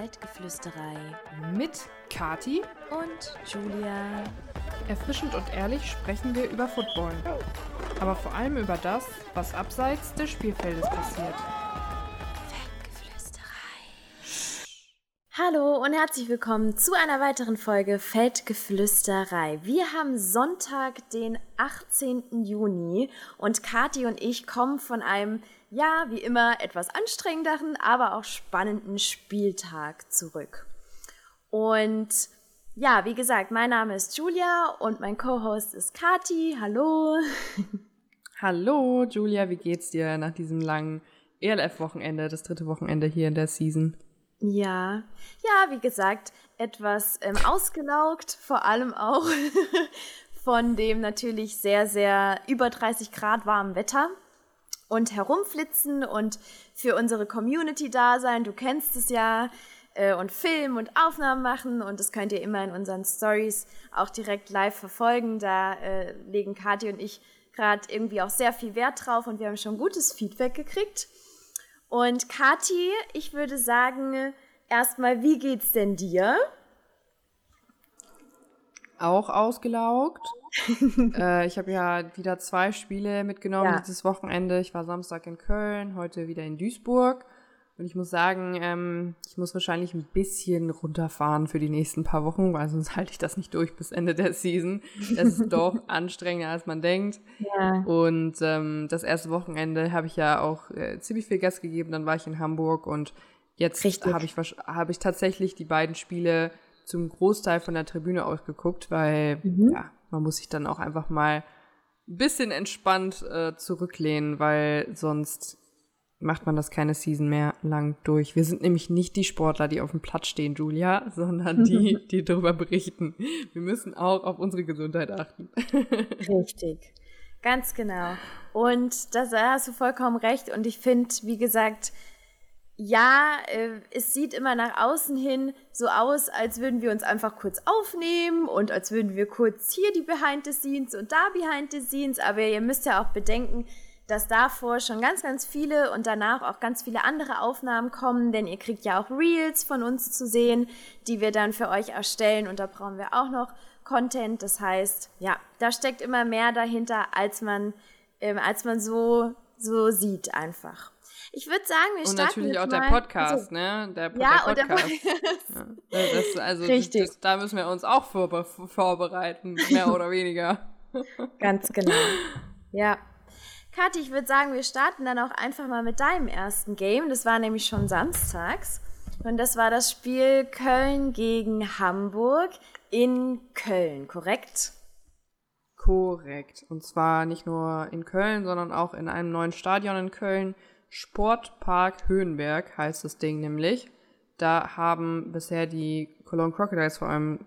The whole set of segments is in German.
Feldgeflüsterei mit Kati und Julia. Erfrischend und ehrlich sprechen wir über Football. Aber vor allem über das, was abseits des Spielfeldes passiert. Hallo und herzlich willkommen zu einer weiteren Folge Feldgeflüsterei. Wir haben Sonntag, den 18. Juni und Kati und ich kommen von einem, ja, wie immer etwas anstrengenderen, aber auch spannenden Spieltag zurück. Und ja, wie gesagt, mein Name ist Julia und mein Co-Host ist Kati. Hallo. Hallo, Julia, wie geht's dir nach diesem langen ELF-Wochenende, das dritte Wochenende hier in der Season? Ja, ja, wie gesagt, etwas ähm, ausgelaugt, vor allem auch von dem natürlich sehr, sehr über 30 Grad warmen Wetter und herumflitzen und für unsere Community da sein. Du kennst es ja äh, und Film und Aufnahmen machen und das könnt ihr immer in unseren Stories auch direkt live verfolgen. Da äh, legen Kathi und ich gerade irgendwie auch sehr viel Wert drauf und wir haben schon gutes Feedback gekriegt. Und Kati, ich würde sagen, erstmal, wie geht's denn dir? Auch ausgelaugt. äh, ich habe ja wieder zwei Spiele mitgenommen ja. dieses Wochenende. Ich war Samstag in Köln, heute wieder in Duisburg. Und ich muss sagen, ähm, ich muss wahrscheinlich ein bisschen runterfahren für die nächsten paar Wochen, weil sonst halte ich das nicht durch bis Ende der Season. Es ist doch anstrengender, als man denkt. Ja. Und ähm, das erste Wochenende habe ich ja auch äh, ziemlich viel Gas gegeben. Dann war ich in Hamburg und jetzt habe ich, hab ich tatsächlich die beiden Spiele zum Großteil von der Tribüne ausgeguckt, weil mhm. ja, man muss sich dann auch einfach mal ein bisschen entspannt äh, zurücklehnen, weil sonst macht man das keine Season mehr lang durch. Wir sind nämlich nicht die Sportler, die auf dem Platz stehen, Julia, sondern die, die darüber berichten. Wir müssen auch auf unsere Gesundheit achten. Richtig. Ganz genau. Und da hast du vollkommen recht. Und ich finde, wie gesagt, ja, äh, es sieht immer nach außen hin so aus, als würden wir uns einfach kurz aufnehmen und als würden wir kurz hier die Behind the Scenes und da Behind the Scenes. Aber ihr müsst ja auch bedenken, dass davor schon ganz, ganz viele und danach auch ganz viele andere Aufnahmen kommen, denn ihr kriegt ja auch Reels von uns zu sehen, die wir dann für euch erstellen und da brauchen wir auch noch Content. Das heißt, ja, da steckt immer mehr dahinter, als man, ähm, als man so, so sieht einfach. Ich würde sagen, wir starten Und natürlich auch der Podcast, also, ne? Der, ja, der Podcast. Und der Podcast. ja, das, also, Richtig. Das, da müssen wir uns auch vor, vorbereiten, mehr oder weniger. Ganz genau. Ja, Kathi, ich würde sagen, wir starten dann auch einfach mal mit deinem ersten Game. Das war nämlich schon samstags. Und das war das Spiel Köln gegen Hamburg in Köln, korrekt? Korrekt. Und zwar nicht nur in Köln, sondern auch in einem neuen Stadion in Köln. Sportpark Höhenberg heißt das Ding nämlich. Da haben bisher die Cologne Crocodiles vor allem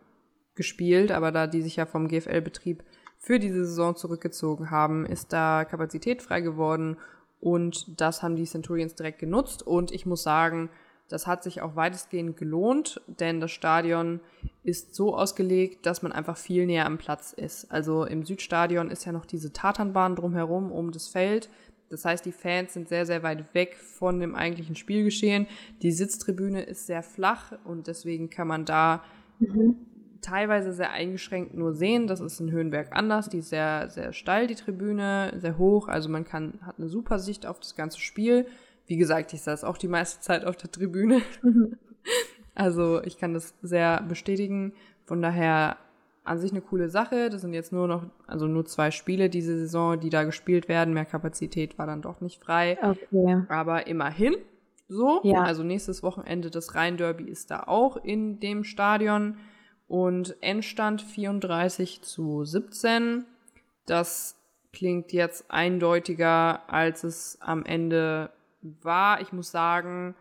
gespielt, aber da die sich ja vom GFL-Betrieb für diese Saison zurückgezogen haben, ist da Kapazität frei geworden und das haben die Centurions direkt genutzt und ich muss sagen, das hat sich auch weitestgehend gelohnt, denn das Stadion ist so ausgelegt, dass man einfach viel näher am Platz ist. Also im Südstadion ist ja noch diese Tatanbahn drumherum um das Feld. Das heißt, die Fans sind sehr, sehr weit weg von dem eigentlichen Spielgeschehen. Die Sitztribüne ist sehr flach und deswegen kann man da mhm teilweise sehr eingeschränkt nur sehen. Das ist in Höhenberg anders. Die ist sehr, sehr steil, die Tribüne, sehr hoch. Also man kann, hat eine super Sicht auf das ganze Spiel. Wie gesagt, ich saß auch die meiste Zeit auf der Tribüne. also ich kann das sehr bestätigen. Von daher an sich eine coole Sache. Das sind jetzt nur noch, also nur zwei Spiele diese Saison, die da gespielt werden. Mehr Kapazität war dann doch nicht frei. Okay. Aber immerhin so. Ja. Also nächstes Wochenende das Rhein-Derby ist da auch in dem Stadion. Und Endstand 34 zu 17. Das klingt jetzt eindeutiger, als es am Ende war. Ich muss sagen,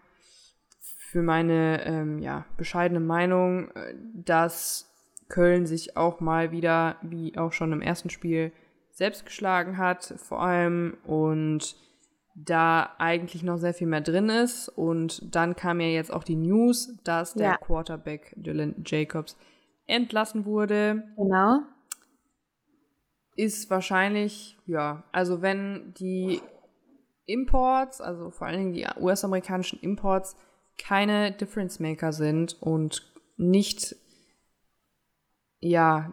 für meine ähm, ja, bescheidene Meinung, äh, dass Köln sich auch mal wieder, wie auch schon im ersten Spiel, selbst geschlagen hat, vor allem und da eigentlich noch sehr viel mehr drin ist. Und dann kam ja jetzt auch die News, dass der ja. Quarterback Dylan Jacobs entlassen wurde. Genau. Ist wahrscheinlich, ja, also wenn die Imports, also vor allen Dingen die US-amerikanischen Imports, keine Difference Maker sind und nicht, ja,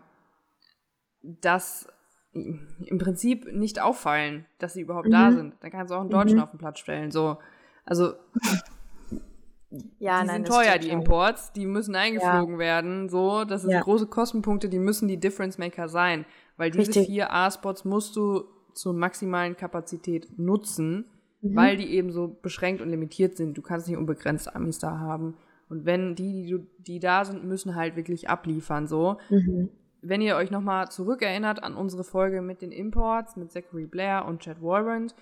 das im Prinzip nicht auffallen, dass sie überhaupt mhm. da sind. Dann kannst du auch einen Deutschen mhm. auf den Platz stellen. So, also ja, die nein, sind teuer, die Imports, die müssen eingeflogen ja. werden. So, das sind ja. große Kostenpunkte, die müssen die Difference Maker sein, weil diese Richtig. vier A-Spots musst du zur maximalen Kapazität nutzen, mhm. weil die eben so beschränkt und limitiert sind. Du kannst nicht unbegrenzt Amis da haben. Und wenn die, die, die da sind, müssen halt wirklich abliefern. So. Mhm. Wenn ihr euch nochmal zurückerinnert an unsere Folge mit den Imports, mit Zachary Blair und Chad Warrant,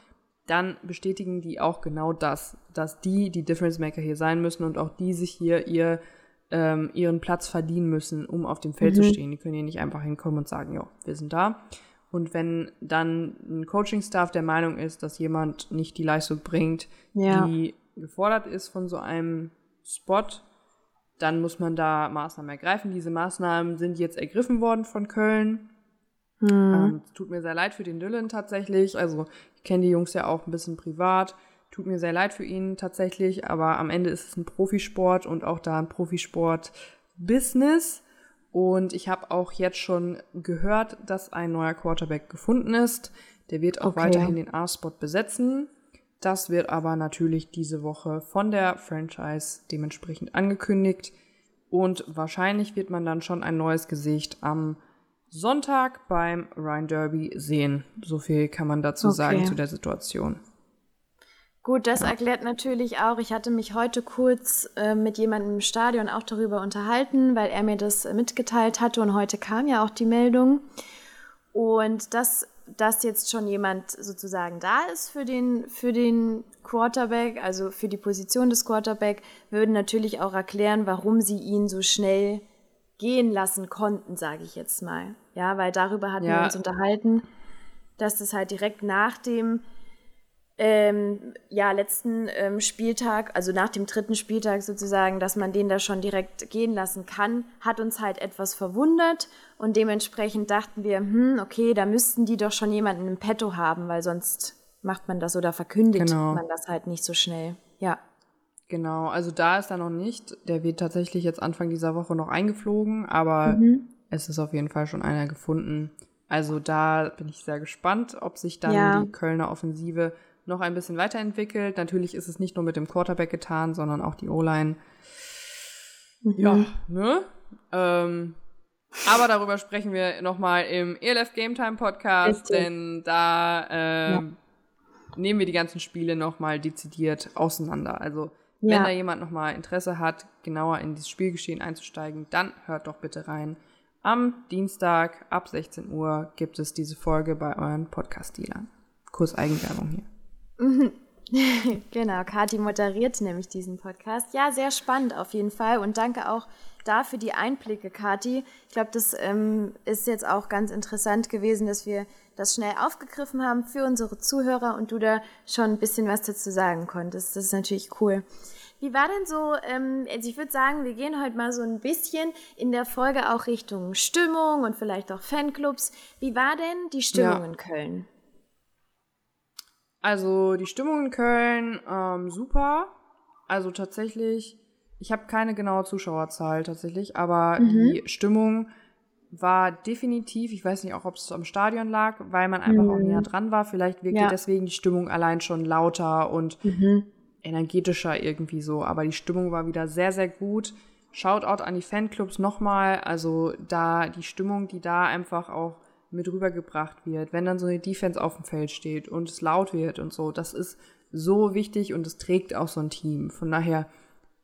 dann bestätigen die auch genau das, dass die die Difference Maker hier sein müssen und auch die sich hier ihr, ähm, ihren Platz verdienen müssen, um auf dem Feld mhm. zu stehen. Die können hier nicht einfach hinkommen und sagen, ja, wir sind da. Und wenn dann ein Coaching-Staff der Meinung ist, dass jemand nicht die Leistung bringt, ja. die gefordert ist von so einem Spot, dann muss man da Maßnahmen ergreifen. Diese Maßnahmen sind jetzt ergriffen worden von Köln. Mhm. Ähm, tut mir sehr leid für den Dylan tatsächlich. Also ich kenne die Jungs ja auch ein bisschen privat. Tut mir sehr leid für ihn tatsächlich, aber am Ende ist es ein Profisport und auch da ein Profisport-Business. Und ich habe auch jetzt schon gehört, dass ein neuer Quarterback gefunden ist. Der wird auch okay. weiterhin den A-Spot besetzen. Das wird aber natürlich diese Woche von der Franchise dementsprechend angekündigt. Und wahrscheinlich wird man dann schon ein neues Gesicht am Sonntag beim Rhine Derby sehen. So viel kann man dazu okay. sagen zu der Situation. Gut, das ja. erklärt natürlich auch, ich hatte mich heute kurz äh, mit jemandem im Stadion auch darüber unterhalten, weil er mir das äh, mitgeteilt hatte und heute kam ja auch die Meldung. Und dass, dass jetzt schon jemand sozusagen da ist für den, für den Quarterback, also für die Position des Quarterback, würde natürlich auch erklären, warum sie ihn so schnell gehen lassen konnten, sage ich jetzt mal. Ja, weil darüber hatten ja. wir uns unterhalten, dass es halt direkt nach dem ähm, ja, letzten ähm, Spieltag, also nach dem dritten Spieltag sozusagen, dass man den da schon direkt gehen lassen kann, hat uns halt etwas verwundert und dementsprechend dachten wir, hm, okay, da müssten die doch schon jemanden im Petto haben, weil sonst macht man das oder verkündigt genau. man das halt nicht so schnell. Ja. Genau, also da ist er noch nicht. Der wird tatsächlich jetzt Anfang dieser Woche noch eingeflogen, aber mhm. es ist auf jeden Fall schon einer gefunden. Also da bin ich sehr gespannt, ob sich dann ja. die Kölner Offensive noch ein bisschen weiterentwickelt. Natürlich ist es nicht nur mit dem Quarterback getan, sondern auch die O-Line. Mhm. Ja, ne? Ähm, aber darüber sprechen wir nochmal im ELF Game Time Podcast, Richtig. denn da ähm, ja. nehmen wir die ganzen Spiele nochmal dezidiert auseinander. Also wenn ja. da jemand nochmal Interesse hat, genauer in dieses Spielgeschehen einzusteigen, dann hört doch bitte rein. Am Dienstag ab 16 Uhr gibt es diese Folge bei euren Podcast-Dealern. Kurs Eigenwerbung hier. genau, Kati moderiert nämlich diesen Podcast. Ja, sehr spannend auf jeden Fall und danke auch dafür die Einblicke, Kati. Ich glaube, das ähm, ist jetzt auch ganz interessant gewesen, dass wir das schnell aufgegriffen haben für unsere Zuhörer und du da schon ein bisschen was dazu sagen konntest. Das ist natürlich cool. Wie war denn so, ähm, also ich würde sagen, wir gehen heute mal so ein bisschen in der Folge auch Richtung Stimmung und vielleicht auch Fanclubs. Wie war denn die Stimmung ja. in Köln? Also die Stimmung in Köln, ähm, super. Also tatsächlich, ich habe keine genaue Zuschauerzahl tatsächlich, aber mhm. die Stimmung war definitiv, ich weiß nicht auch, ob es am Stadion lag, weil man einfach mhm. auch näher dran war. Vielleicht wirkte ja. deswegen die Stimmung allein schon lauter und mhm. energetischer irgendwie so. Aber die Stimmung war wieder sehr, sehr gut. Shoutout an die Fanclubs nochmal. Also da die Stimmung, die da einfach auch mit rübergebracht wird, wenn dann so eine Defense auf dem Feld steht und es laut wird und so, das ist so wichtig und es trägt auch so ein Team. Von daher,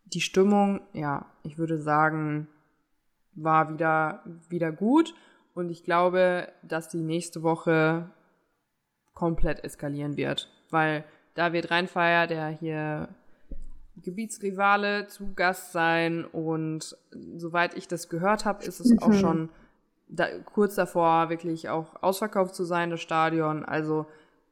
die Stimmung, ja, ich würde sagen, war wieder, wieder gut und ich glaube, dass die nächste Woche komplett eskalieren wird, weil da wird Rheinfeier, der hier Gebietsrivale, zu Gast sein und soweit ich das gehört habe, ist es mhm. auch schon da, kurz davor wirklich auch ausverkauft zu sein, das Stadion. Also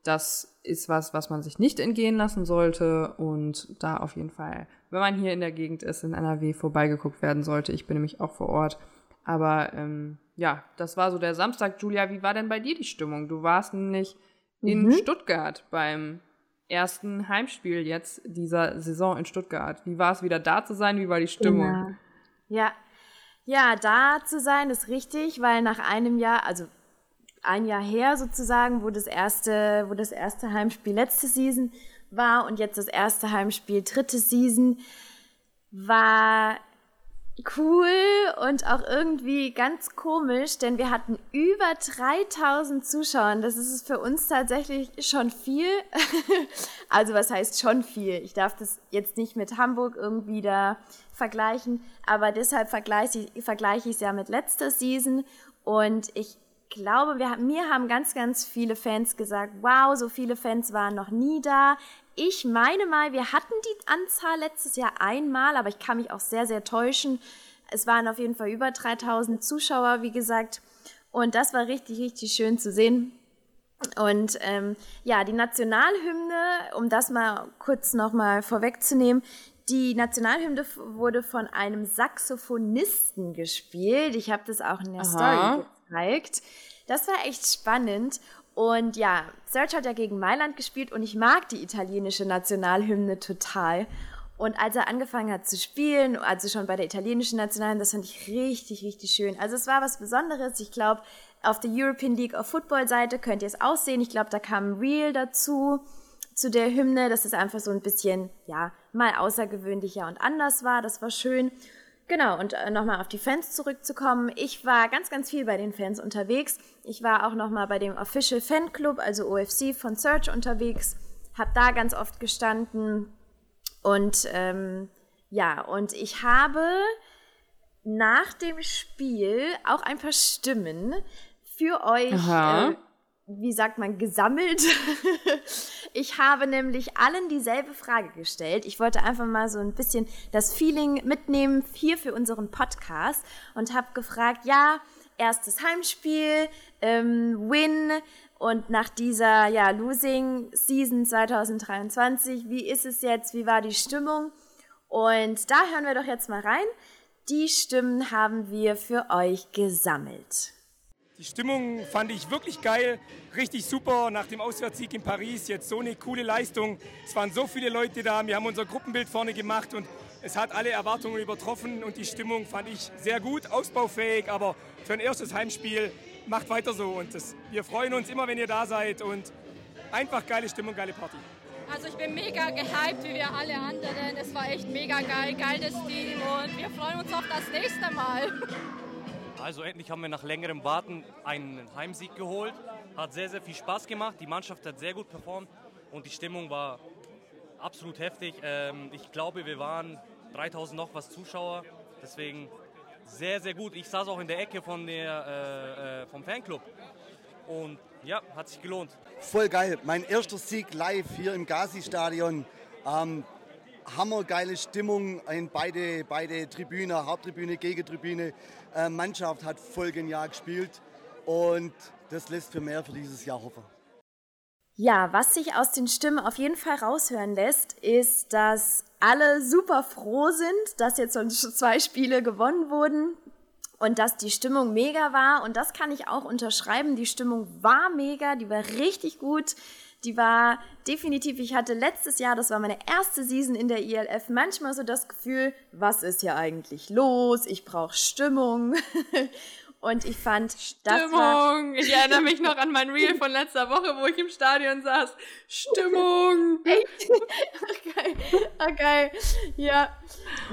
das ist was, was man sich nicht entgehen lassen sollte und da auf jeden Fall, wenn man hier in der Gegend ist, in NRW vorbeigeguckt werden sollte. Ich bin nämlich auch vor Ort. Aber ähm, ja, das war so der Samstag. Julia, wie war denn bei dir die Stimmung? Du warst nämlich in mhm. Stuttgart beim ersten Heimspiel jetzt dieser Saison in Stuttgart. Wie war es wieder da zu sein? Wie war die Stimmung? Ja. ja. Ja, da zu sein ist richtig, weil nach einem Jahr, also ein Jahr her sozusagen, wo das erste, wo das erste Heimspiel letzte Season war und jetzt das erste Heimspiel dritte Season, war cool und auch irgendwie ganz komisch, denn wir hatten über 3000 Zuschauer. Das ist für uns tatsächlich schon viel. also was heißt schon viel? Ich darf das jetzt nicht mit Hamburg irgendwie da vergleichen, aber deshalb vergleiche ich, es ja mit letzter Season und ich glaube, wir, mir haben ganz, ganz viele Fans gesagt, wow, so viele Fans waren noch nie da. Ich meine mal, wir hatten die Anzahl letztes Jahr einmal, aber ich kann mich auch sehr, sehr täuschen. Es waren auf jeden Fall über 3000 Zuschauer, wie gesagt. Und das war richtig, richtig schön zu sehen. Und ähm, ja, die Nationalhymne, um das mal kurz nochmal vorwegzunehmen, die Nationalhymne wurde von einem Saxophonisten gespielt. Ich habe das auch in der Aha. Story gezeigt. Das war echt spannend. Und ja, Serge hat ja gegen Mailand gespielt und ich mag die italienische Nationalhymne total. Und als er angefangen hat zu spielen, also schon bei der italienischen Nationalhymne, das fand ich richtig, richtig schön. Also es war was Besonderes. Ich glaube, auf der European League of Football Seite könnt ihr es aussehen. Ich glaube, da kam ein Reel dazu zu der Hymne, dass es einfach so ein bisschen, ja, mal außergewöhnlicher und anders war. Das war schön. Genau, und äh, nochmal auf die Fans zurückzukommen. Ich war ganz, ganz viel bei den Fans unterwegs. Ich war auch nochmal bei dem Official Fan Club, also OFC von Search unterwegs. Hab da ganz oft gestanden. Und ähm, ja, und ich habe nach dem Spiel auch ein paar Stimmen für euch äh, wie sagt man, gesammelt. ich habe nämlich allen dieselbe Frage gestellt. Ich wollte einfach mal so ein bisschen das Feeling mitnehmen hier für unseren Podcast und habe gefragt, ja, erstes Heimspiel, ähm, Win und nach dieser ja, Losing Season 2023, wie ist es jetzt, wie war die Stimmung? Und da hören wir doch jetzt mal rein. Die Stimmen haben wir für euch gesammelt. Die Stimmung fand ich wirklich geil, richtig super nach dem Auswärtssieg in Paris. Jetzt so eine coole Leistung. Es waren so viele Leute da. Wir haben unser Gruppenbild vorne gemacht und es hat alle Erwartungen übertroffen und die Stimmung fand ich sehr gut, ausbaufähig, aber für ein erstes Heimspiel macht weiter so und das, wir freuen uns immer, wenn ihr da seid und einfach geile Stimmung, geile Party. Also ich bin mega gehypt, wie wir alle anderen. Es war echt mega geil, geiles Team und wir freuen uns auf das nächste Mal. Also endlich haben wir nach längerem Warten einen Heimsieg geholt. Hat sehr, sehr viel Spaß gemacht. Die Mannschaft hat sehr gut performt und die Stimmung war absolut heftig. Ähm, ich glaube, wir waren 3000 noch was Zuschauer. Deswegen sehr, sehr gut. Ich saß auch in der Ecke von der, äh, äh vom Fanclub. Und ja, hat sich gelohnt. Voll geil. Mein erster Sieg live hier im Gazi-Stadion. Ähm, hammergeile Stimmung in beide, beide Tribüne, Haupttribüne, Gegentribüne. Äh, Mannschaft hat voll genial gespielt und das lässt für mehr für dieses Jahr hoffen. Ja, was sich aus den Stimmen auf jeden Fall raushören lässt, ist, dass alle super froh sind, dass jetzt schon zwei Spiele gewonnen wurden und dass die Stimmung mega war. Und das kann ich auch unterschreiben. Die Stimmung war mega, die war richtig gut. Die war definitiv, ich hatte letztes Jahr, das war meine erste Season in der ILF, manchmal so das Gefühl, was ist hier eigentlich los? Ich brauche Stimmung. Und ich fand, Stimmung. War, ich erinnere mich noch an mein Reel von letzter Woche, wo ich im Stadion saß. Stimmung. Okay. Okay. Ja.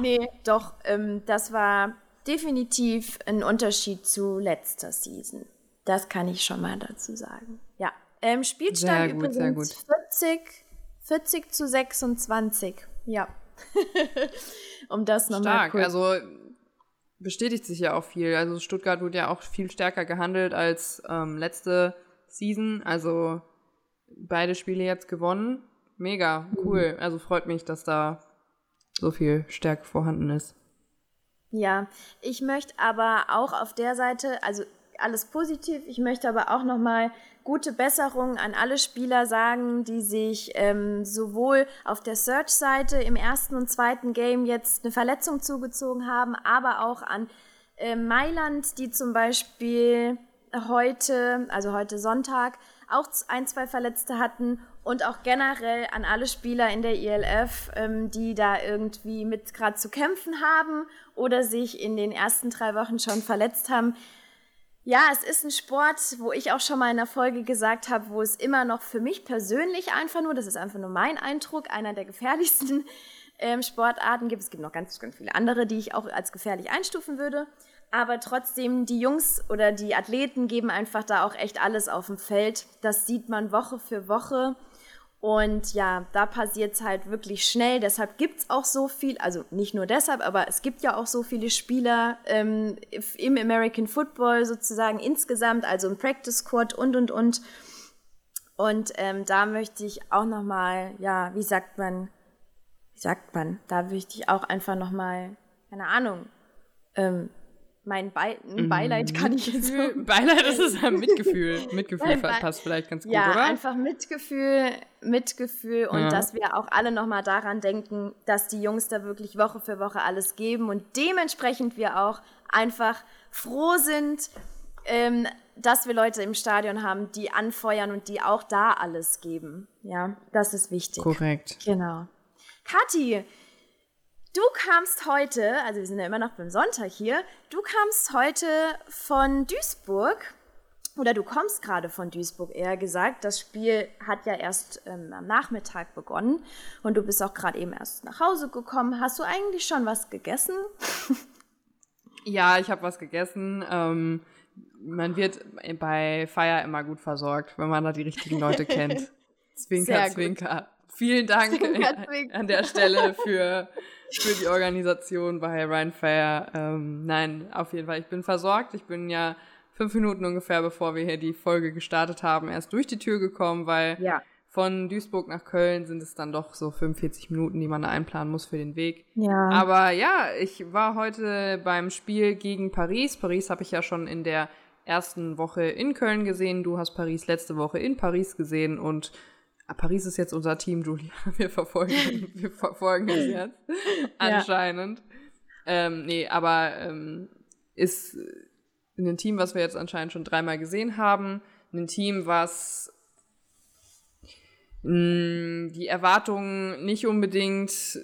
Nee, doch, ähm, das war definitiv ein Unterschied zu letzter Season. Das kann ich schon mal dazu sagen. Ähm, Spielstand gut, übrigens 40, 40 zu 26. Ja. um das nochmal kurz. Also bestätigt sich ja auch viel. Also Stuttgart wurde ja auch viel stärker gehandelt als ähm, letzte Season. Also beide Spiele jetzt gewonnen. Mega, cool. Mhm. Also freut mich, dass da so viel Stärke vorhanden ist. Ja, ich möchte aber auch auf der Seite, also alles positiv. Ich möchte aber auch nochmal gute Besserung an alle Spieler sagen, die sich ähm, sowohl auf der Search-Seite im ersten und zweiten Game jetzt eine Verletzung zugezogen haben, aber auch an äh, Mailand, die zum Beispiel heute, also heute Sonntag, auch ein, zwei Verletzte hatten und auch generell an alle Spieler in der ILF, ähm, die da irgendwie mit gerade zu kämpfen haben oder sich in den ersten drei Wochen schon verletzt haben. Ja, es ist ein Sport, wo ich auch schon mal in der Folge gesagt habe, wo es immer noch für mich persönlich einfach nur, das ist einfach nur mein Eindruck, einer der gefährlichsten ähm, Sportarten gibt. Es gibt noch ganz, ganz viele andere, die ich auch als gefährlich einstufen würde. Aber trotzdem, die Jungs oder die Athleten geben einfach da auch echt alles auf dem Feld. Das sieht man Woche für Woche. Und ja, da passiert es halt wirklich schnell. Deshalb gibt es auch so viel, also nicht nur deshalb, aber es gibt ja auch so viele Spieler ähm, im American Football sozusagen insgesamt, also im Practice Squad und und und. Und ähm, da möchte ich auch nochmal, ja, wie sagt man, wie sagt man, da möchte ich auch einfach nochmal, keine Ahnung, ähm, mein Be mhm. Beileid kann ich jetzt. So Beileid ist es ein Mitgefühl. Mitgefühl passt vielleicht ganz gut, ja, oder? einfach Mitgefühl, Mitgefühl und ja. dass wir auch alle nochmal daran denken, dass die Jungs da wirklich Woche für Woche alles geben und dementsprechend wir auch einfach froh sind, ähm, dass wir Leute im Stadion haben, die anfeuern und die auch da alles geben. Ja, das ist wichtig. Korrekt. Genau. Kathi, Du kamst heute, also wir sind ja immer noch beim Sonntag hier, du kamst heute von Duisburg oder du kommst gerade von Duisburg eher gesagt. Das Spiel hat ja erst ähm, am Nachmittag begonnen und du bist auch gerade eben erst nach Hause gekommen. Hast du eigentlich schon was gegessen? ja, ich habe was gegessen. Ähm, man wird bei Feier immer gut versorgt, wenn man da die richtigen Leute kennt. Zwinker, Zwinker. Vielen Dank zwinker, zwinker. an der Stelle für für die Organisation bei Ryan Fair. Ähm, nein, auf jeden Fall. Ich bin versorgt. Ich bin ja fünf Minuten ungefähr, bevor wir hier die Folge gestartet haben, erst durch die Tür gekommen, weil ja. von Duisburg nach Köln sind es dann doch so 45 Minuten, die man da einplanen muss für den Weg. Ja. Aber ja, ich war heute beim Spiel gegen Paris. Paris habe ich ja schon in der ersten Woche in Köln gesehen. Du hast Paris letzte Woche in Paris gesehen und Ah, Paris ist jetzt unser Team, Julia. Wir verfolgen, wir verfolgen es jetzt. Anscheinend. Ja. Ähm, nee, aber ähm, ist ein Team, was wir jetzt anscheinend schon dreimal gesehen haben. Ein Team, was mh, mm, die Erwartungen nicht unbedingt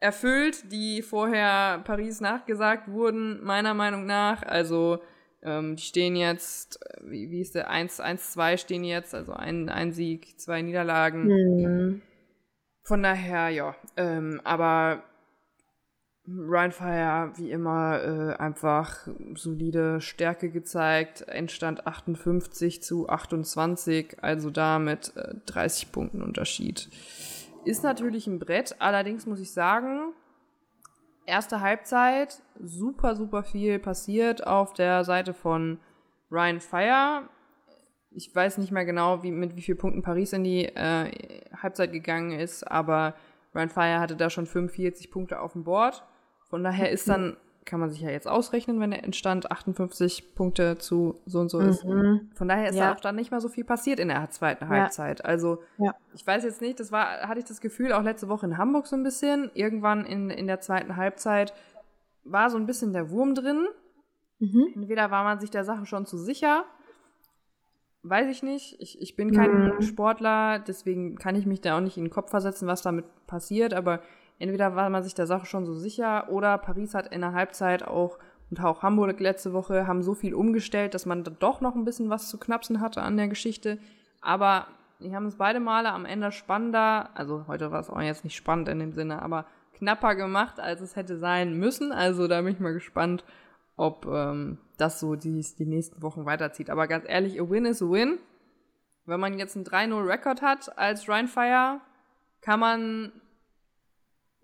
erfüllt, die vorher Paris nachgesagt wurden, meiner Meinung nach. Also ähm, die stehen jetzt, äh, wie, wie ist der, 1, 1, 2 stehen jetzt, also ein, ein Sieg, zwei Niederlagen. Mhm. Von daher, ja. Ähm, aber Ryan Fire, wie immer, äh, einfach solide Stärke gezeigt. Endstand 58 zu 28, also da mit äh, 30 Punkten Unterschied. Ist natürlich ein Brett, allerdings muss ich sagen, erste Halbzeit super, super viel passiert auf der Seite von Ryan Fire. Ich weiß nicht mehr genau, wie, mit wie vielen Punkten Paris in die äh, Halbzeit gegangen ist, aber Ryan Fire hatte da schon 45 Punkte auf dem Board. Von daher ist dann kann man sich ja jetzt ausrechnen, wenn der Entstand 58 Punkte zu so und so ist. Mhm. Von daher ist ja. da auch dann nicht mehr so viel passiert in der zweiten Halbzeit. Also ja. ich weiß jetzt nicht, das war, hatte ich das Gefühl auch letzte Woche in Hamburg so ein bisschen. Irgendwann in, in der zweiten Halbzeit war so ein bisschen der Wurm drin. Mhm. Entweder war man sich der Sache schon zu sicher, weiß ich nicht. Ich, ich bin kein mhm. Sportler, deswegen kann ich mich da auch nicht in den Kopf versetzen, was damit passiert, aber entweder war man sich der Sache schon so sicher oder Paris hat in der Halbzeit auch und auch Hamburg letzte Woche haben so viel umgestellt, dass man da doch noch ein bisschen was zu knapsen hatte an der Geschichte. Aber die haben es beide Male am Ende spannender, also heute war es auch jetzt nicht spannend in dem Sinne, aber knapper gemacht, als es hätte sein müssen. Also da bin ich mal gespannt, ob ähm, das so die, die nächsten Wochen weiterzieht. Aber ganz ehrlich, a win is a win. Wenn man jetzt einen 3-0-Rekord hat als Rheinfire, kann man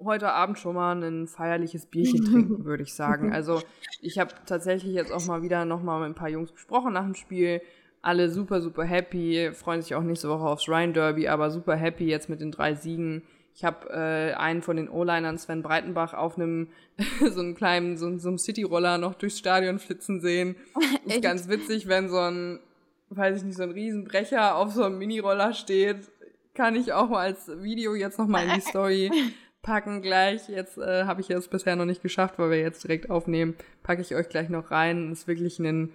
heute Abend schon mal ein feierliches Bierchen trinken, würde ich sagen. Also ich habe tatsächlich jetzt auch mal wieder noch mal mit ein paar Jungs gesprochen nach dem Spiel. Alle super, super happy, freuen sich auch nächste Woche aufs Rhein Derby, aber super happy jetzt mit den drei Siegen. Ich habe äh, einen von den O-Linern, Sven Breitenbach, auf einem so einem kleinen, so, so einem City-Roller noch durchs Stadion flitzen sehen. Ist ganz witzig, wenn so ein, weiß ich nicht, so ein Riesenbrecher auf so einem Mini-Roller steht. Kann ich auch mal als Video jetzt noch mal in die Story packen gleich. Jetzt äh, habe ich es bisher noch nicht geschafft, weil wir jetzt direkt aufnehmen. Packe ich euch gleich noch rein. Ist wirklich ein,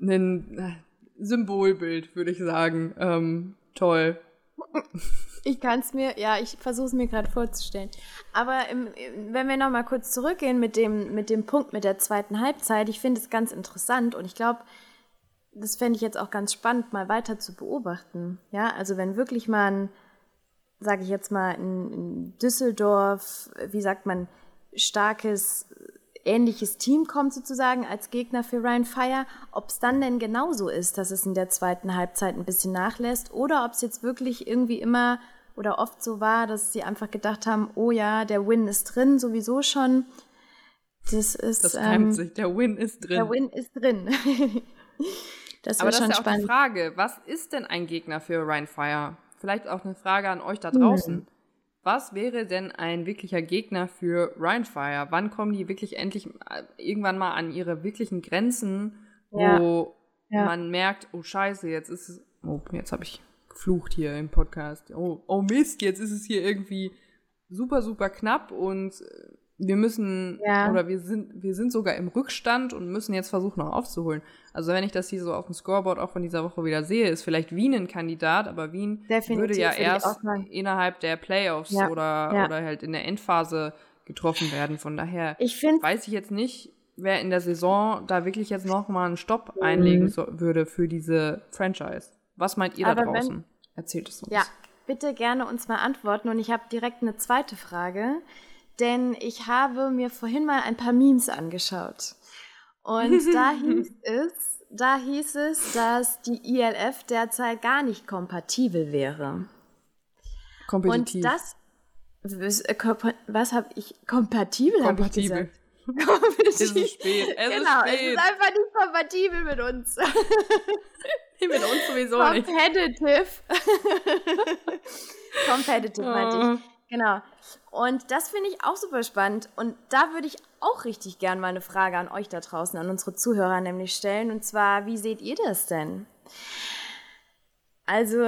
ein äh, Symbolbild, würde ich sagen. Ähm, toll. Ich kann es mir, ja, ich versuche es mir gerade vorzustellen. Aber im, wenn wir nochmal kurz zurückgehen mit dem, mit dem Punkt mit der zweiten Halbzeit, ich finde es ganz interessant und ich glaube, das fände ich jetzt auch ganz spannend, mal weiter zu beobachten. Ja, also wenn wirklich mal sage ich jetzt mal, in, in Düsseldorf, wie sagt man, starkes ähnliches Team kommt sozusagen als Gegner für Ryan Fire, ob es dann denn genauso ist, dass es in der zweiten Halbzeit ein bisschen nachlässt oder ob es jetzt wirklich irgendwie immer oder oft so war, dass sie einfach gedacht haben, oh ja, der Win ist drin, sowieso schon. Das ist. Das ähm, sich, der Win ist drin. Der Win ist drin. das Aber das ist ja auch die Frage, was ist denn ein Gegner für Ryan Fire? Vielleicht auch eine Frage an euch da draußen. Hm. Was wäre denn ein wirklicher Gegner für Rhinefire? Wann kommen die wirklich endlich äh, irgendwann mal an ihre wirklichen Grenzen, wo ja. Ja. man merkt, oh Scheiße, jetzt ist es, oh, jetzt habe ich geflucht hier im Podcast. Oh, oh Mist, jetzt ist es hier irgendwie super, super knapp und äh, wir müssen ja. oder wir sind wir sind sogar im Rückstand und müssen jetzt versuchen noch aufzuholen. Also wenn ich das hier so auf dem Scoreboard auch von dieser Woche wieder sehe, ist vielleicht Wien ein Kandidat, aber Wien Definitiv, würde ja erst innerhalb der Playoffs ja. Oder, ja. oder halt in der Endphase getroffen werden. Von daher ich weiß ich jetzt nicht, wer in der Saison da wirklich jetzt noch mal einen Stopp mhm. einlegen so, würde für diese Franchise. Was meint ihr aber da draußen? Erzählt es uns. Ja, bitte gerne uns mal antworten und ich habe direkt eine zweite Frage denn ich habe mir vorhin mal ein paar Memes angeschaut. Und da hieß es, da hieß es, dass die ILF derzeit gar nicht kompatibel wäre. Kompetitiv. Und das äh, was habe ich kompatibel kompatibel es ist spät. Es genau, ist spät. es ist einfach nicht kompatibel mit uns. mit uns sowieso Competitive. nicht. Competitive meinte ich. Genau. Und das finde ich auch super spannend. Und da würde ich auch richtig gern mal eine Frage an euch da draußen, an unsere Zuhörer nämlich stellen. Und zwar, wie seht ihr das denn? Also,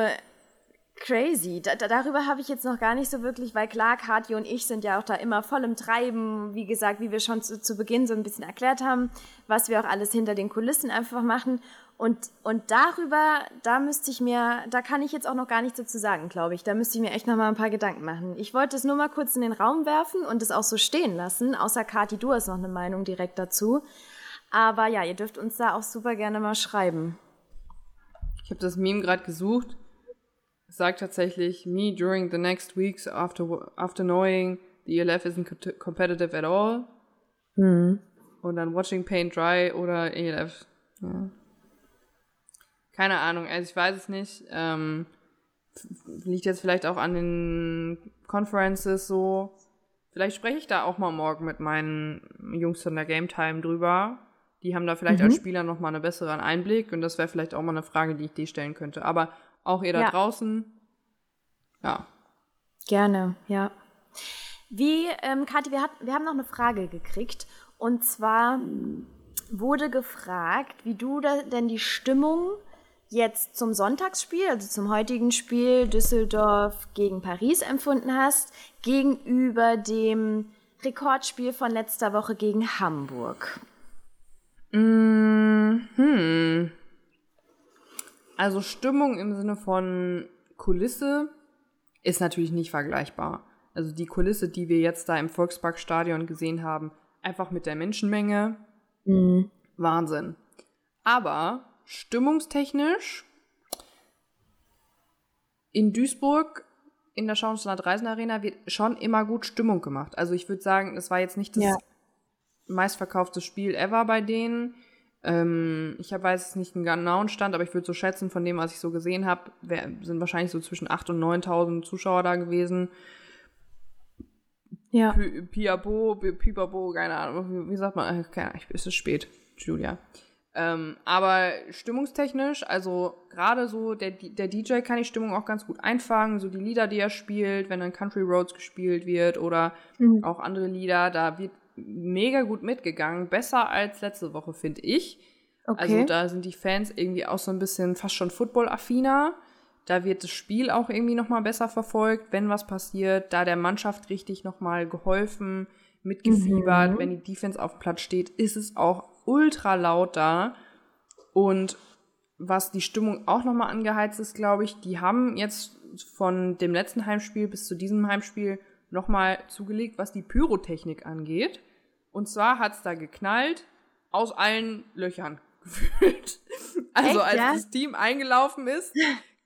crazy. Da, darüber habe ich jetzt noch gar nicht so wirklich, weil klar, Kati und ich sind ja auch da immer voll im Treiben. Wie gesagt, wie wir schon zu, zu Beginn so ein bisschen erklärt haben, was wir auch alles hinter den Kulissen einfach machen. Und, und darüber, da müsste ich mir, da kann ich jetzt auch noch gar nichts dazu sagen, glaube ich. Da müsste ich mir echt noch mal ein paar Gedanken machen. Ich wollte es nur mal kurz in den Raum werfen und es auch so stehen lassen. Außer Kati, du hast noch eine Meinung direkt dazu. Aber ja, ihr dürft uns da auch super gerne mal schreiben. Ich habe das Meme gerade gesucht. Es sagt tatsächlich, me during the next weeks after, after knowing the ELF isn't competitive at all. Mhm. Und dann watching paint dry oder ELF. Ja. Keine Ahnung, also ich weiß es nicht. Ähm, liegt jetzt vielleicht auch an den Conferences so. Vielleicht spreche ich da auch mal morgen mit meinen Jungs von der Game Time drüber. Die haben da vielleicht mhm. als Spieler noch mal einen besseren Einblick und das wäre vielleicht auch mal eine Frage, die ich dir stellen könnte. Aber auch ihr da ja. draußen, ja. Gerne, ja. Wie, ähm, Kathi, wir, hat, wir haben noch eine Frage gekriegt und zwar wurde gefragt, wie du denn die Stimmung jetzt zum Sonntagsspiel, also zum heutigen Spiel Düsseldorf gegen Paris empfunden hast, gegenüber dem Rekordspiel von letzter Woche gegen Hamburg? Mhm. Also Stimmung im Sinne von Kulisse ist natürlich nicht vergleichbar. Also die Kulisse, die wir jetzt da im Volksparkstadion gesehen haben, einfach mit der Menschenmenge, mhm. Wahnsinn. Aber stimmungstechnisch in Duisburg in der Schauenstadt Reisen Arena wird schon immer gut Stimmung gemacht. Also ich würde sagen, es war jetzt nicht das ja. meistverkaufte Spiel ever bei denen. Ähm, ich hab, weiß es nicht einen genauen Stand, aber ich würde so schätzen, von dem, was ich so gesehen habe, sind wahrscheinlich so zwischen 8.000 und 9.000 Zuschauer da gewesen. Ja. Piabo, Pipabo, keine Ahnung, wie sagt man? Keine Ahnung, es ist spät, Julia. Ähm, aber stimmungstechnisch, also gerade so, der, der DJ kann die Stimmung auch ganz gut einfangen, so die Lieder, die er spielt, wenn dann Country Roads gespielt wird oder mhm. auch andere Lieder, da wird mega gut mitgegangen, besser als letzte Woche, finde ich. Okay. Also da sind die Fans irgendwie auch so ein bisschen fast schon Football-affiner. Da wird das Spiel auch irgendwie nochmal besser verfolgt, wenn was passiert, da der Mannschaft richtig nochmal geholfen, mitgefiebert, mhm. wenn die Defense auf dem Platz steht, ist es auch ultra laut da. Und was die Stimmung auch nochmal angeheizt ist, glaube ich, die haben jetzt von dem letzten Heimspiel bis zu diesem Heimspiel nochmal zugelegt, was die Pyrotechnik angeht. Und zwar hat es da geknallt aus allen Löchern gefühlt. Also Echt, als ja? das Team eingelaufen ist,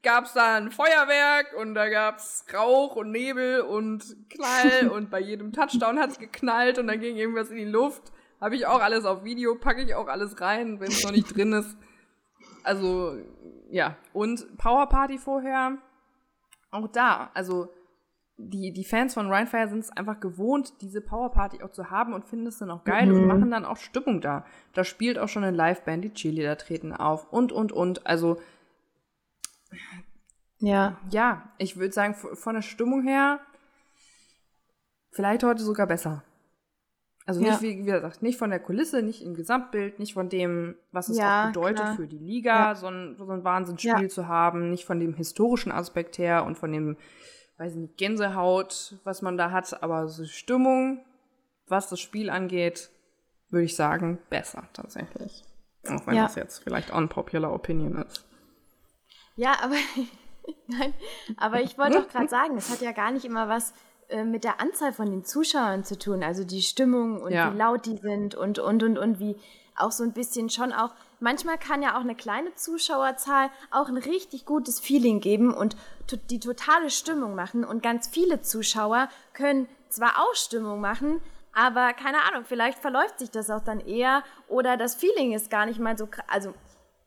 gab es da ein Feuerwerk und da gab es Rauch und Nebel und Knall und bei jedem Touchdown hat es geknallt und dann ging irgendwas in die Luft. Habe ich auch alles auf Video, packe ich auch alles rein, wenn es noch nicht drin ist. Also, ja. Und Power Party vorher, auch da. Also, die, die Fans von Rheinfire sind es einfach gewohnt, diese Power Party auch zu haben und finden es dann auch geil und machen dann auch Stimmung da. Da spielt auch schon eine Liveband, die Cheerleader treten auf und, und, und. Also, Ja. ja, ich würde sagen, von der Stimmung her, vielleicht heute sogar besser. Also nicht, Ja. wie, wie gesagt, nicht von der Kulisse, nicht im Gesamtbild, nicht von dem, was es Ja, auch bedeutet klar. für die Liga, Ja. so, ein, so ein Wahnsinnsspiel zu haben, nicht von dem historischen Aspekt her und von dem, weiß ich nicht, Gänsehaut, was man da hat, aber so Stimmung, was das Spiel angeht, würde ich sagen, besser tatsächlich. Auch wenn das jetzt vielleicht unpopular opinion ist. Ja, aber nein, aber ich wollte doch gerade sagen, es hat ja gar nicht immer was äh, mit der Anzahl von den Zuschauern zu tun, also die Stimmung und Ja. wie laut die sind und und und und wie auch so ein bisschen schon auch manchmal kann ja auch eine kleine Zuschauerzahl auch ein richtig gutes Feeling geben und die totale Stimmung machen und ganz viele Zuschauer können zwar auch Stimmung machen, aber keine Ahnung, vielleicht verläuft sich das auch dann eher oder das Feeling ist gar nicht mal so also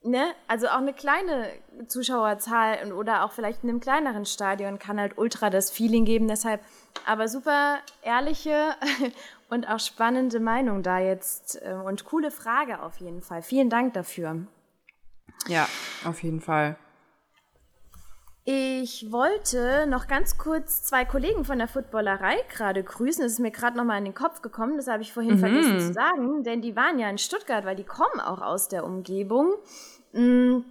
Ne? Also auch eine kleine Zuschauerzahl oder auch vielleicht in einem kleineren Stadion kann halt ultra das Feeling geben. Deshalb aber super ehrliche und auch spannende Meinung da jetzt äh, und coole Frage auf jeden Fall. Vielen Dank dafür. Ja, auf jeden Fall. Ich wollte noch ganz kurz zwei Kollegen von der Footballerei gerade grüßen. Das ist mir gerade nochmal in den Kopf gekommen. Das habe ich vorhin vergessen zu sagen, denn die waren ja in Stuttgart, weil die kommen auch aus der Umgebung. Mm,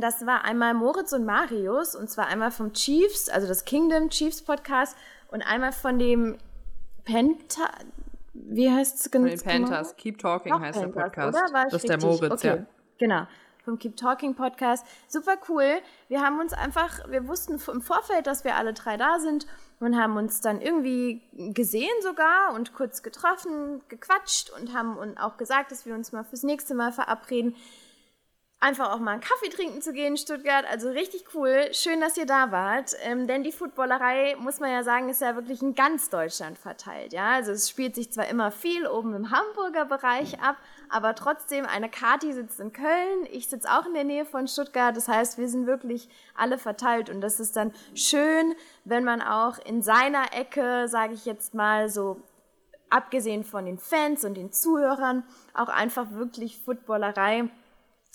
Das war einmal Moritz und Marius und zwar einmal vom Chiefs, also das Kingdom Chiefs Podcast und einmal von dem Penta. Wie heißt es Von genau? den Panthers. Keep Talking Doch, heißt der Panthers, Podcast. War ich das ist der? Moritz, okay. ja. Genau. Vom Keep Talking Podcast. Super cool. Wir haben uns einfach, wir wussten im Vorfeld, dass wir alle drei da sind und haben uns dann irgendwie gesehen sogar und kurz getroffen, gequatscht und haben auch gesagt, dass wir uns mal fürs nächste Mal verabreden. Einfach auch mal einen Kaffee trinken zu gehen in Stuttgart. Also richtig cool. Schön, dass ihr da wart. Ähm, denn die Footballerei, muss man ja sagen, ist ja wirklich in ganz Deutschland verteilt. Ja? Also es spielt sich zwar immer viel oben im Hamburger Bereich ab, aber trotzdem, eine Kati sitzt in Köln, ich sitze auch in der Nähe von Stuttgart. Das heißt, wir sind wirklich alle verteilt. Und das ist dann schön, wenn man auch in seiner Ecke, sage ich jetzt mal, so abgesehen von den Fans und den Zuhörern, auch einfach wirklich Footballerei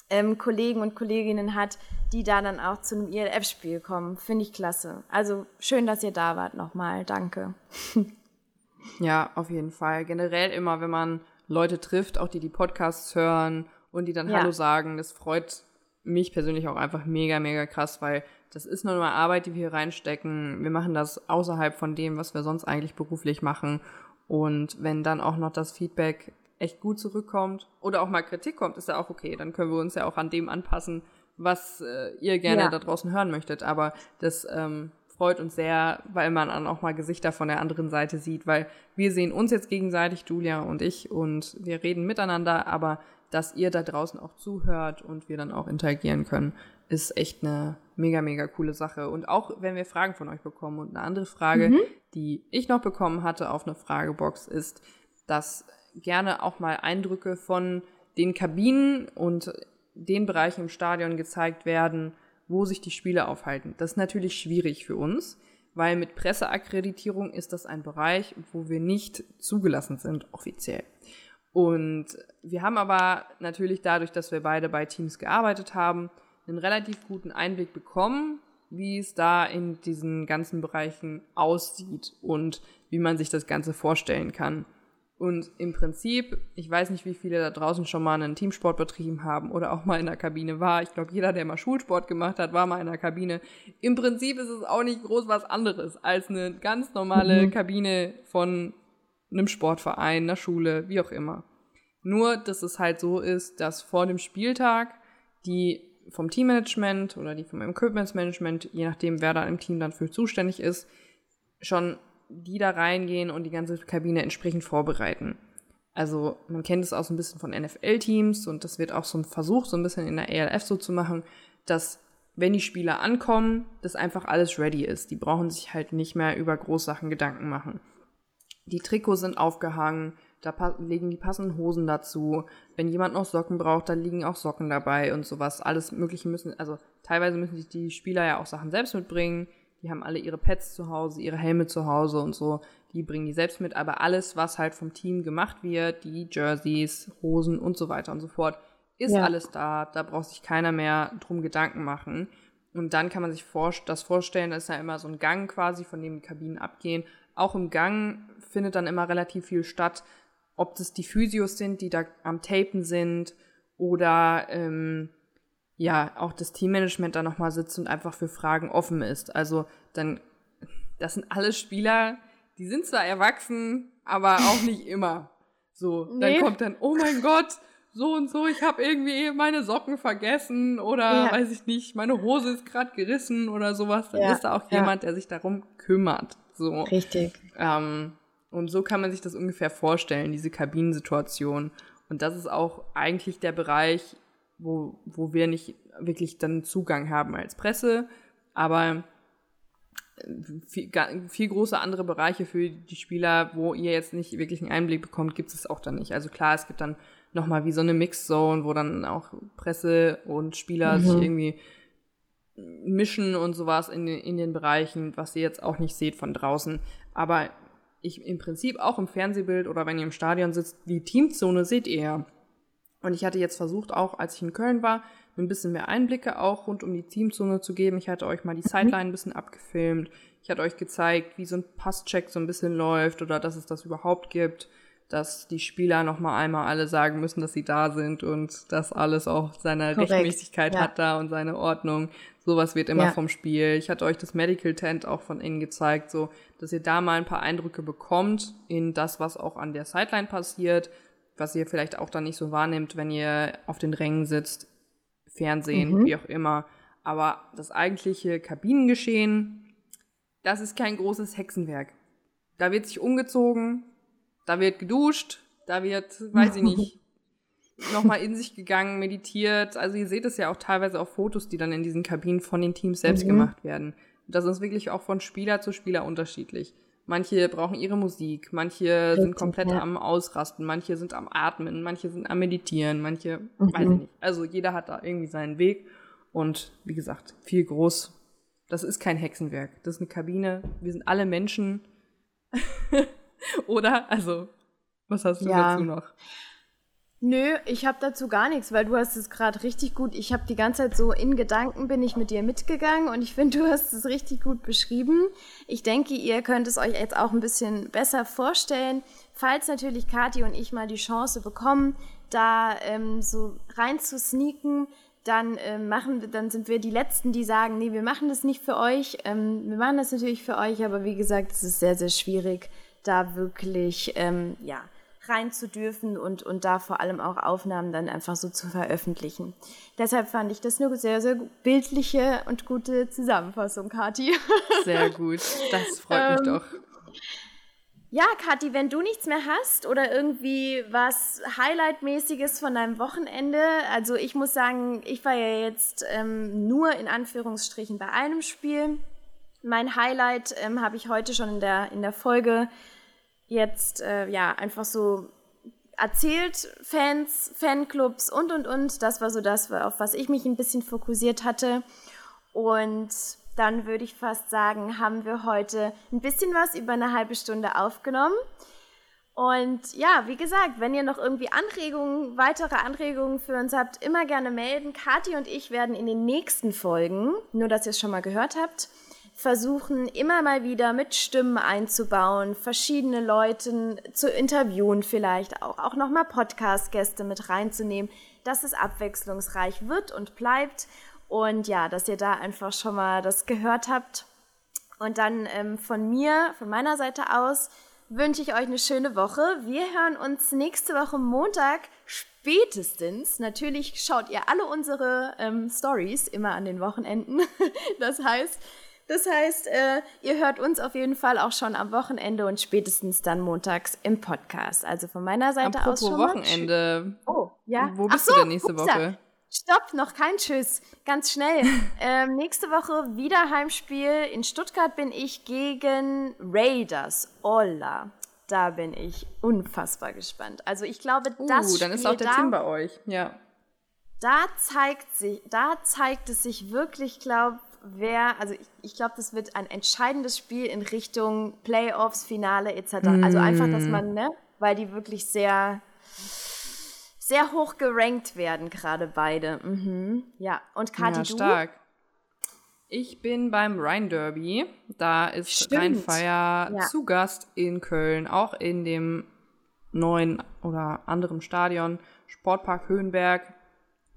ähm, Kollegen und Kolleginnen hat, die da dann auch zu einem ILF-Spiel kommen. Finde ich klasse. Also schön, dass ihr da wart nochmal. Danke. Ja, auf jeden Fall. Generell immer, wenn man Leute trifft, auch die die Podcasts hören und die dann Ja. Hallo sagen, das freut mich persönlich auch einfach mega, mega krass, weil das ist nur mal Arbeit, die wir hier reinstecken. Wir machen das außerhalb von dem, was wir sonst eigentlich beruflich machen. Und wenn dann auch noch das Feedback echt gut zurückkommt oder auch mal Kritik kommt, ist ja auch okay. Dann können wir uns ja auch an dem anpassen, was äh, ihr gerne Ja. da draußen hören möchtet. Aber das ähm, freut uns sehr, weil man dann auch mal Gesichter von der anderen Seite sieht, weil wir sehen uns jetzt gegenseitig, Julia und ich, und wir reden miteinander, aber dass ihr da draußen auch zuhört und wir dann auch interagieren können, ist echt eine mega, mega coole Sache. Und auch wenn wir Fragen von euch bekommen und eine andere Frage, die ich noch bekommen hatte auf eine Fragebox, ist, dass gerne auch mal Eindrücke von den Kabinen und den Bereichen im Stadion gezeigt werden, wo sich die Spiele aufhalten. Das ist natürlich schwierig für uns, weil mit Presseakkreditierung ist das ein Bereich, wo wir nicht zugelassen sind offiziell. Und wir haben aber natürlich dadurch, dass wir beide bei Teams gearbeitet haben, einen relativ guten Einblick bekommen, wie es da in diesen ganzen Bereichen aussieht und wie man sich das Ganze vorstellen kann. Und im Prinzip, ich weiß nicht, wie viele da draußen schon mal einen Teamsport betrieben haben oder auch mal in der Kabine war. Ich glaube, jeder, der mal Schulsport gemacht hat, war mal in der Kabine. Im Prinzip ist es auch nicht groß was anderes als eine ganz normale Kabine von einem Sportverein, einer Schule, wie auch immer. Nur, dass es halt so ist, dass vor dem Spieltag die vom Teammanagement oder die vom Equipmentsmanagement, je nachdem, wer da im Team dann für zuständig ist, schon die da reingehen und die ganze Kabine entsprechend vorbereiten. Also man kennt es auch so ein bisschen von NFL-Teams und das wird auch so ein Versuch, so ein bisschen in der ELF so zu machen, dass wenn die Spieler ankommen, das einfach alles ready ist. Die brauchen sich halt nicht mehr über Großsachen Gedanken machen. Die Trikots sind aufgehangen, da liegen die passenden Hosen dazu. Wenn jemand noch Socken braucht, dann liegen auch Socken dabei und sowas. Alles Mögliche müssen, also teilweise müssen sich die Spieler ja auch Sachen selbst mitbringen. Die haben alle ihre Pads zu Hause, ihre Helme zu Hause und so. Die bringen die selbst mit. Aber alles, was halt vom Team gemacht wird, die Jerseys, Hosen und so weiter und so fort, ist ja. alles da. Da braucht sich keiner mehr drum Gedanken machen. Und dann kann man sich vor, das vorstellen, da ist ja immer so ein Gang quasi, von dem die Kabinen abgehen. Auch im Gang findet dann immer relativ viel statt. Ob das die Physios sind, die da am Tapen sind oder ähm, ja, auch das Teammanagement da nochmal sitzt und einfach für Fragen offen ist. Also dann, das sind alle Spieler, die sind zwar erwachsen, aber auch nicht immer. So, nee. dann kommt dann, oh mein Gott, so und so, ich habe irgendwie meine Socken vergessen oder ja. weiß ich nicht, meine Hose ist gerade gerissen oder sowas. Dann ja. ist da auch ja. jemand, der sich darum kümmert. So. Richtig. Ähm, und so kann man sich das ungefähr vorstellen, diese Kabinensituation. Und das ist auch eigentlich der Bereich, wo, wo wir nicht wirklich dann Zugang haben als Presse, aber viel, viel große andere Bereiche für die Spieler, wo ihr jetzt nicht wirklich einen Einblick bekommt, gibt es auch dann nicht. Also klar, es gibt dann nochmal wie so eine Mixzone, wo dann auch Presse und Spieler mhm. sich irgendwie mischen und sowas in den, in den Bereichen, was ihr jetzt auch nicht seht von draußen. Aber ich im Prinzip auch im Fernsehbild oder wenn ihr im Stadion sitzt, die Teamzone seht ihr ja. Und ich hatte jetzt versucht, auch als ich in Köln war, ein bisschen mehr Einblicke auch rund um die Teamzone zu geben. Ich hatte euch mal die mhm. Sideline ein bisschen abgefilmt. Ich hatte euch gezeigt, wie so ein Passcheck so ein bisschen läuft oder dass es das überhaupt gibt, dass die Spieler noch mal einmal alle sagen müssen, dass sie da sind und dass alles auch seine Korrekt. Rechtmäßigkeit ja. hat da und seine Ordnung. Sowas wird immer ja. vom Spiel. Ich hatte euch das Medical Tent auch von innen gezeigt, so dass ihr da mal ein paar Eindrücke bekommt in das, was auch an der Sideline passiert, was ihr vielleicht auch dann nicht so wahrnehmt, wenn ihr auf den Rängen sitzt, Fernsehen, mhm. wie auch immer. Aber das eigentliche Kabinengeschehen, das ist kein großes Hexenwerk. Da wird sich umgezogen, da wird geduscht, da wird, weiß ich nicht, nochmal in sich gegangen, meditiert. Also ihr seht es ja auch teilweise auf Fotos, die dann in diesen Kabinen von den Teams selbst mhm. gemacht werden. Das ist wirklich auch von Spieler zu Spieler unterschiedlich. Manche brauchen ihre Musik, manche sind komplett ja. am Ausrasten, manche sind am Atmen, manche sind am Meditieren, manche, mhm. weiß ich nicht. Also jeder hat da irgendwie seinen Weg und wie gesagt, viel groß. Das ist kein Hexenwerk. Das ist eine Kabine. Wir sind alle Menschen. Oder? Also, was hast du ja. dazu noch? Nö, ich habe dazu gar nichts, weil du hast es gerade richtig gut. Ich habe die ganze Zeit so in Gedanken bin ich mit dir mitgegangen und ich finde, du hast es richtig gut beschrieben. Ich denke, ihr könnt es euch jetzt auch ein bisschen besser vorstellen. Falls natürlich Kathi und ich mal die Chance bekommen, da ähm, so rein zu sneaken, dann äh, machen dann sind wir die letzten, die sagen, nee, wir machen das nicht für euch. Ähm, wir machen das natürlich für euch, aber wie gesagt, es ist sehr sehr schwierig, da wirklich ähm, ja rein zu dürfen und, und da vor allem auch Aufnahmen dann einfach so zu veröffentlichen. Deshalb fand ich das eine sehr, sehr bildliche und gute Zusammenfassung, Kathi. Sehr gut, das freut mich ähm, doch. Ja, Kathi, wenn du nichts mehr hast oder irgendwie was Highlight-mäßiges von deinem Wochenende, also ich muss sagen, ich war ja jetzt ähm, nur in Anführungsstrichen bei einem Spiel. Mein Highlight ähm, habe ich heute schon in der, in der Folge jetzt äh, ja einfach so erzählt, Fans, Fanclubs und und und. Das war so das, auf was ich mich ein bisschen fokussiert hatte. Und dann würde ich fast sagen, haben wir heute ein bisschen was über eine halbe Stunde aufgenommen. Und ja, wie gesagt, wenn ihr noch irgendwie Anregungen, weitere Anregungen für uns habt, immer gerne melden. Kathi und ich werden in den nächsten Folgen, nur dass ihr es schon mal gehört habt, versuchen immer mal wieder mit Stimmen einzubauen, verschiedene Leute zu interviewen vielleicht auch, auch nochmal Podcast-Gäste mit reinzunehmen, dass es abwechslungsreich wird und bleibt und ja, dass ihr da einfach schon mal das gehört habt. Und dann ähm, von mir, von meiner Seite aus, wünsche ich euch eine schöne Woche. Wir hören uns nächste Woche Montag spätestens. Natürlich schaut ihr alle unsere ähm, Stories immer an den Wochenenden. Das heißt, das heißt, äh, ihr hört uns auf jeden Fall auch schon am Wochenende und spätestens dann montags im Podcast. Also von meiner Seite Apropos aus schon Wochenende. Oh, ja. Wo bist so, du denn nächste. Woche? Stopp, noch kein Tschüss. Ganz schnell. ähm, nächste Woche wieder Heimspiel. In Stuttgart bin ich gegen Raiders. Olla. Da bin ich unfassbar gespannt. Also ich glaube, Uh, das dann ist Spiel auch der da, Tim bei euch. Ja. da zeigt sich, da zeigt es sich wirklich, glaube wer, also ich, ich glaube, das wird ein entscheidendes Spiel in Richtung Playoffs, Finale etc. Also einfach, dass man, ne, weil die wirklich sehr, sehr hoch gerankt werden, gerade beide. Mhm. Ja, und Kati, ja, du? stark. Ich bin beim Rhein Derby. Da ist Stimmt. Rheinfeier Ja. zu Gast in Köln, auch in dem neuen oder anderen Stadion, Sportpark Höhenberg.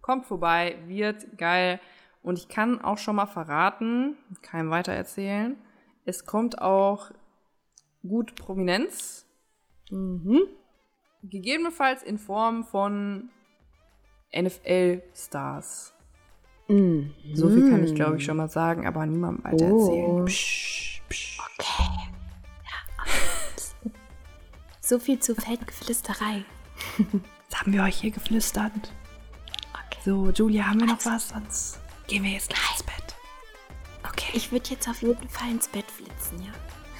Kommt vorbei, wird geil. Und ich kann auch schon mal verraten, kann weiter erzählen, es kommt auch gut Prominenz. Mhm. Gegebenenfalls in Form von NFL-Stars. Mhm. So viel kann ich, glaube ich, schon mal sagen, aber niemandem weiter erzählen. Oh. Psch, psch. So viel zu Feldgeflüsterei. Das haben wir euch hier geflüstert. So, Julia, haben wir noch was? Sonst gehen wir jetzt gleich ins Bett. Okay, Ich würde jetzt auf jeden Fall ins Bett flitzen, ja.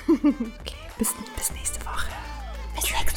okay. Bis, bis nächste Woche. Bis nächste